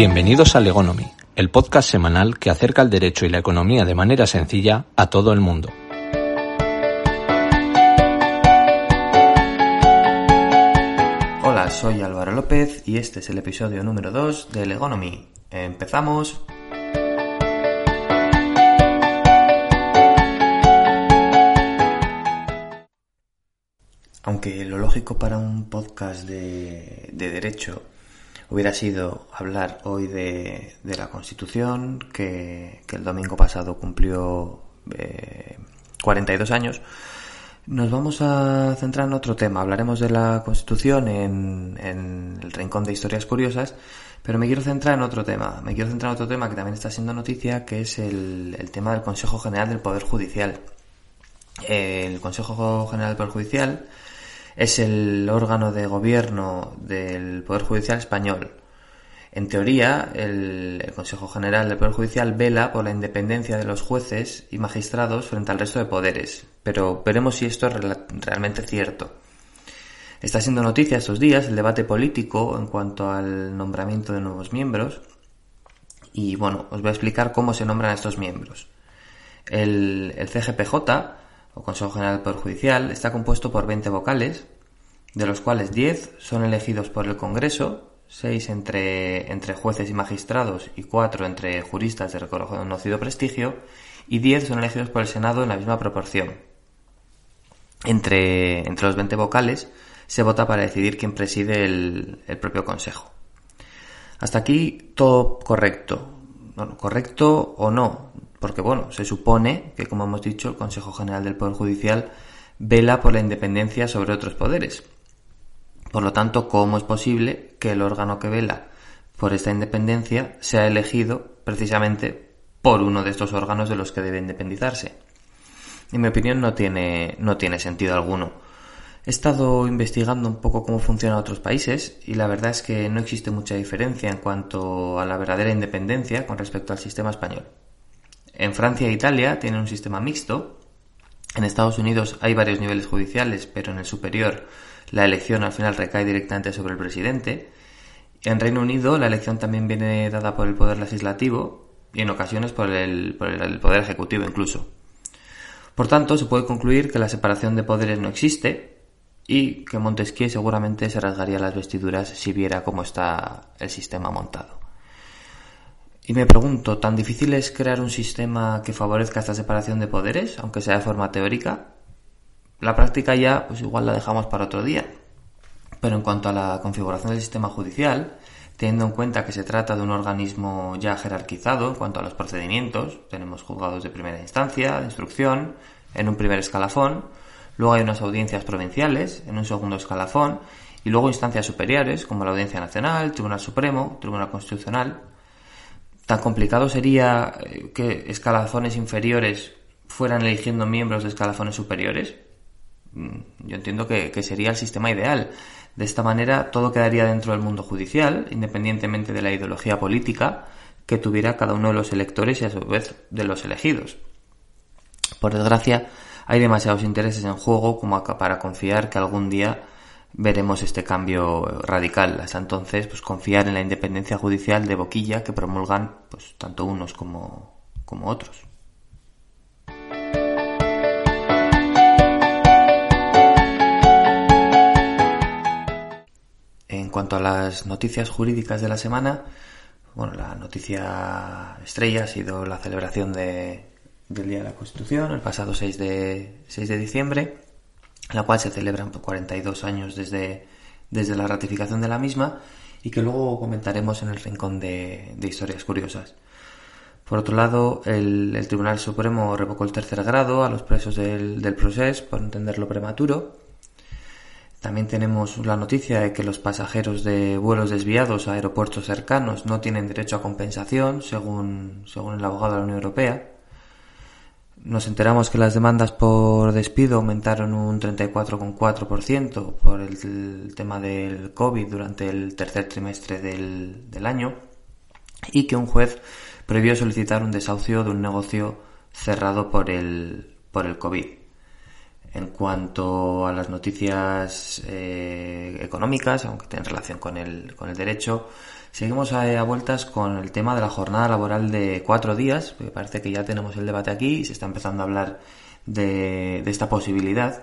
Bienvenidos a Legonomy, el podcast semanal que acerca el derecho y la economía de manera sencilla a todo el mundo. Hola, soy Álvaro López y este es el episodio número 2 de Legonomy. Empezamos. Aunque lo lógico para un podcast de, derecho hubiera sido hablar hoy de, la Constitución, que, el domingo pasado cumplió 42 eh, años, nos vamos a centrar en otro tema. Hablaremos de la Constitución en, el rincón de historias curiosas, pero me quiero centrar en otro tema. Me quiero centrar en otro tema que también está siendo noticia, que es el tema del Consejo General del Poder Judicial. El Consejo General del Poder Judicial es el órgano de gobierno del Poder Judicial español. En teoría, el, Consejo General del Poder Judicial vela por la independencia de los jueces y magistrados frente al resto de poderes, pero veremos si esto es realmente cierto. Está siendo noticia estos días el debate político en cuanto al nombramiento de nuevos miembros y bueno, os voy a explicar cómo se nombran estos miembros. El, el CGPJ o Consejo General del Poder Judicial, está compuesto por 20 vocales, de los cuales 10 son elegidos por el Congreso, 6 entre, entre jueces y magistrados y 4 entre juristas de reconocido prestigio, y 10 son elegidos por el Senado en la misma proporción. Entre, entre los 20 vocales se vota para decidir quién preside el, el propio Consejo. Hasta aquí todo correcto. Bueno, correcto o no, porque bueno, se supone que, como hemos dicho, el Consejo General del Poder Judicial vela por la independencia sobre otros poderes. Por lo tanto, ¿cómo es posible que el órgano que vela por esta independencia sea elegido precisamente por uno de estos órganos de los que debe independizarse? En mi opinión no tiene, no tiene sentido alguno. He estado investigando un poco cómo funcionan otros países y la verdad es que no existe mucha diferencia en cuanto a la verdadera independencia con respecto al sistema español. En Francia e Italia tienen un sistema mixto. En Estados Unidos hay varios niveles judiciales, pero en el superior la elección al final recae directamente sobre el presidente. En Reino Unido la elección también viene dada por el poder legislativo y en ocasiones por el, poder ejecutivo incluso. Por tanto, se puede concluir que la separación de poderes no existe y que Montesquieu seguramente se rasgaría las vestiduras si viera cómo está el sistema montado. Y me pregunto, ¿tan difícil es crear un sistema que favorezca esta separación de poderes, aunque sea de forma teórica? La práctica ya, pues igual la dejamos para otro día. Pero en cuanto a la configuración del sistema judicial, teniendo en cuenta que se trata de un organismo ya jerarquizado en cuanto a los procedimientos, tenemos juzgados de primera instancia, de instrucción, en un primer escalafón, luego hay unas audiencias provinciales, en un segundo escalafón, y luego instancias superiores, como la Audiencia Nacional, Tribunal Supremo, Tribunal Constitucional, ¿Tan complicado sería eh, que escalafones inferiores fueran eligiendo miembros de escalafones superiores? Mm, yo entiendo que, sería el sistema ideal. De esta manera todo quedaría dentro del mundo judicial, independientemente de la ideología política que tuviera cada uno de los electores y a su vez de los elegidos. Por desgracia, hay demasiados intereses en juego como para confiar que algún día veremos este cambio radical. Hasta entonces, pues confiar en la independencia judicial de boquilla que promulgan pues tanto unos como, como otros. En cuanto a las noticias jurídicas de la semana, bueno, la noticia estrella ha sido la celebración de, del Día de la Constitución, el pasado 6 de, 6 de diciembre la cual se celebran 42 años desde, desde la ratificación de la misma y que luego comentaremos en el rincón de, historias curiosas. Por otro lado, el, Tribunal Supremo revocó el tercer grado a los presos del, del proceso por entenderlo prematuro. También tenemos la noticia de que los pasajeros de vuelos desviados a aeropuertos cercanos no tienen derecho a compensación, según, según el abogado de la Unión Europea. Nos enteramos que las demandas por despido aumentaron un 34,4% por el, tema del COVID durante el tercer trimestre del, del año y que un juez prohibió solicitar un desahucio de un negocio cerrado por el, por el COVID. En cuanto a las noticias eh, económicas, aunque tienen relación con el, con el derecho, seguimos a, vueltas con el tema de la jornada laboral de cuatro días, porque parece que ya tenemos el debate aquí y se está empezando a hablar de, esta posibilidad.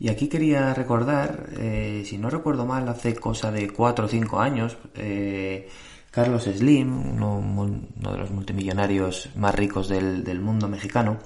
Y aquí quería recordar, eh, si no recuerdo mal, hace cosa de cuatro o cinco años, eh, Carlos Slim, uno, de los multimillonarios más ricos del mundo mexicano,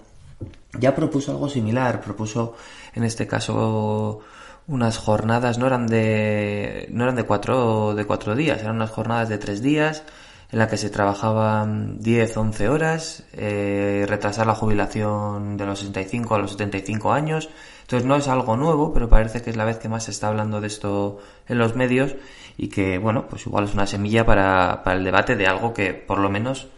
ya propuso algo similar, propuso en este caso unas jornadas, no eran de, no eran de cuatro, de cuatro días, eran unas jornadas de tres días en la que se trabajaban 10, 11 horas, eh, retrasar la jubilación de los 65 a los 75 años. Entonces no es algo nuevo, pero parece que es la vez que más se está hablando de esto en los medios y que, bueno, pues igual es una semilla para, para el debate de algo que por lo menos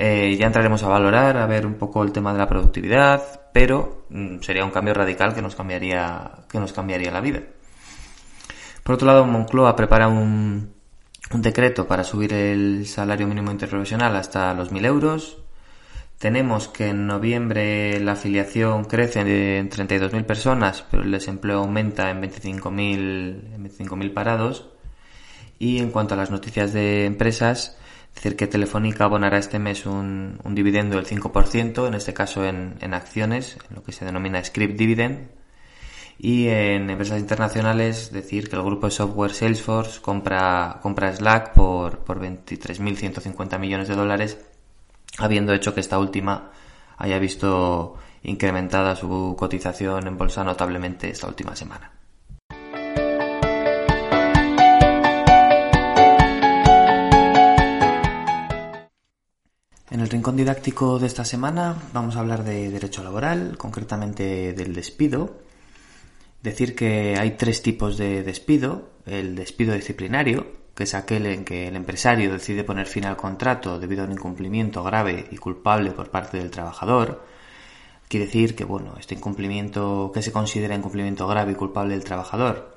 eh, ya entraremos a valorar, a ver un poco el tema de la productividad, pero mm, sería un cambio radical que nos cambiaría, que nos cambiaría la vida. Por otro lado, Moncloa prepara un, un decreto para subir el salario mínimo interprofesional hasta los 1.000 euros. Tenemos que en noviembre la afiliación crece en 32.000 personas, pero el desempleo aumenta en 25.000 25 parados. Y en cuanto a las noticias de empresas, es decir, que Telefónica abonará este mes un, dividendo del 5%, en este caso en, acciones, en lo que se denomina script dividend. Y en empresas internacionales, decir que el grupo de software Salesforce compra, compra Slack por, por 23.150 millones de dólares, habiendo hecho que esta última haya visto incrementada su cotización en bolsa notablemente esta última semana. En el rincón didáctico de esta semana vamos a hablar de derecho laboral, concretamente del despido. Decir que hay tres tipos de despido. El despido disciplinario, que es aquel en que el empresario decide poner fin al contrato debido a un incumplimiento grave y culpable por parte del trabajador. Quiere decir que, bueno, este incumplimiento, que se considera incumplimiento grave y culpable del trabajador?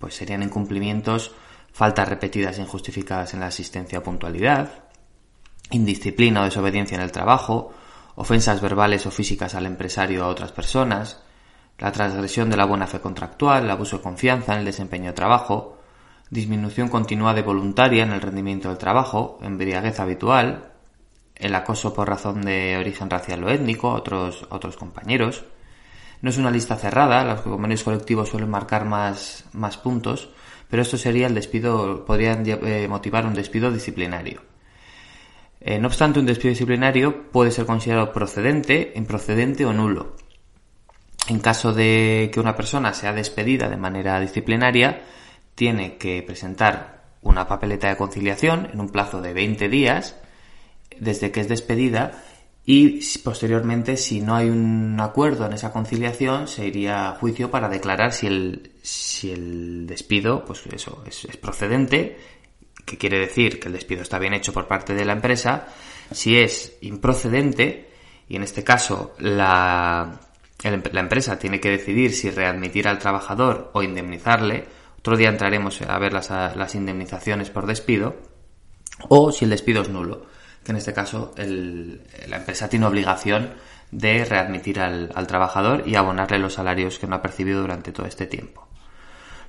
Pues serían incumplimientos, faltas repetidas e injustificadas en la asistencia o puntualidad, indisciplina o desobediencia en el trabajo, ofensas verbales o físicas al empresario o a otras personas, la transgresión de la buena fe contractual, el abuso de confianza en el desempeño de trabajo, disminución continuada y voluntaria en el rendimiento del trabajo, embriaguez habitual, el acoso por razón de origen racial o étnico a otros, otros compañeros. No es una lista cerrada, los convenios colectivos suelen marcar más, más puntos, pero esto sería el despido, podrían eh, motivar un despido disciplinario. Eh, no obstante, un despido disciplinario puede ser considerado procedente, improcedente o nulo. En caso de que una persona sea despedida de manera disciplinaria, tiene que presentar una papeleta de conciliación en un plazo de 20 días desde que es despedida y posteriormente si no hay un acuerdo en esa conciliación se iría a juicio para declarar si el, si el despido pues eso es procedente que quiere decir que el despido está bien hecho por parte de la empresa, si es improcedente, y en este caso la, la empresa tiene que decidir si readmitir al trabajador o indemnizarle, otro día entraremos a ver las, las indemnizaciones por despido, o si el despido es nulo, que en este caso la empresa tiene obligación de readmitir al, al trabajador y abonarle los salarios que no ha percibido durante todo este tiempo.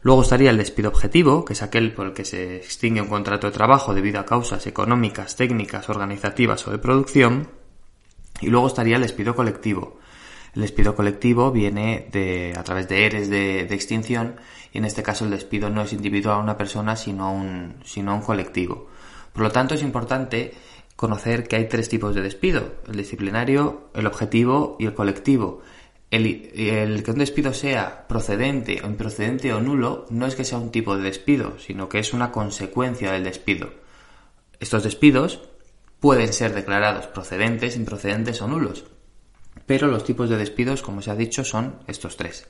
Luego estaría el despido objetivo, que es aquel por el que se extingue un contrato de trabajo debido a causas económicas, técnicas, organizativas o de producción. Y luego estaría el despido colectivo. El despido colectivo viene a través de ERES de, extinción y en este caso el despido no es individual a una persona sino un, sino un colectivo. Por lo tanto es importante conocer que hay tres tipos de despido, el disciplinario, el objetivo y el colectivo el, que un despido sea procedente o improcedente o nulo no es que sea un tipo de despido, sino que es una consecuencia del despido. Estos despidos pueden ser declarados procedentes, improcedentes o nulos, pero los tipos de despidos, como se ha dicho, son estos tres.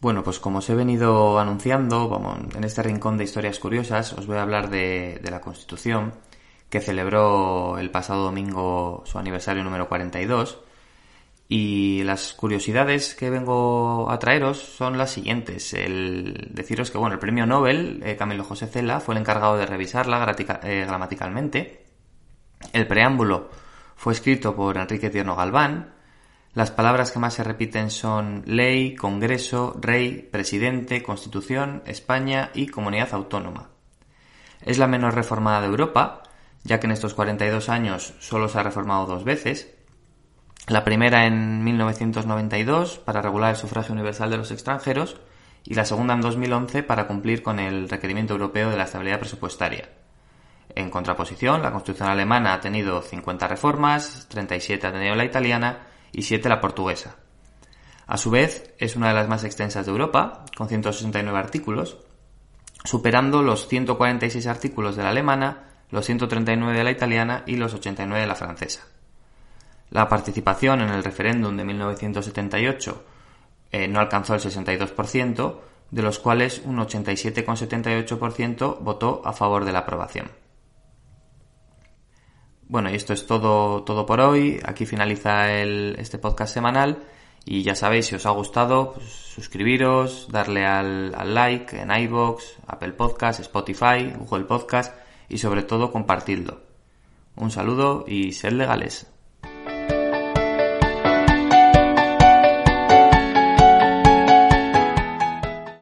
Bueno, pues como os he venido anunciando, vamos, en este rincón de historias curiosas os voy a hablar de la Constitución que celebró el pasado domingo su aniversario número 42. Y las curiosidades que vengo a traeros son las siguientes. El deciros que, bueno, el premio Nobel, eh, Camilo José Cela, fue el encargado de revisarla eh, gramaticalmente. El preámbulo fue escrito por Enrique Tierno Galván. Las palabras que más se repiten son ley, Congreso, Rey, Presidente, Constitución, España y Comunidad Autónoma. Es la menos reformada de Europa, ya que en estos 42 años solo se ha reformado dos veces. La primera en 1992 para regular el sufragio universal de los extranjeros y la segunda en 2011 para cumplir con el requerimiento europeo de la estabilidad presupuestaria. En contraposición, la Constitución alemana ha tenido 50 reformas, 37 ha tenido la italiana y 7 la portuguesa. A su vez, es una de las más extensas de Europa, con 169 artículos, superando los 146 artículos de la alemana, los 139 de la italiana y los 89 de la francesa. La participación en el referéndum de 1978 eh, no alcanzó el 62%, de los cuales un 87,78% votó a favor de la aprobación. Bueno, y esto es todo, todo por hoy. Aquí finaliza este podcast semanal. Y ya sabéis, si os ha gustado, pues, suscribiros, darle al, al, like en iBox, Apple Podcast, Spotify, Google Podcast y sobre todo compartidlo. Un saludo y sed legales.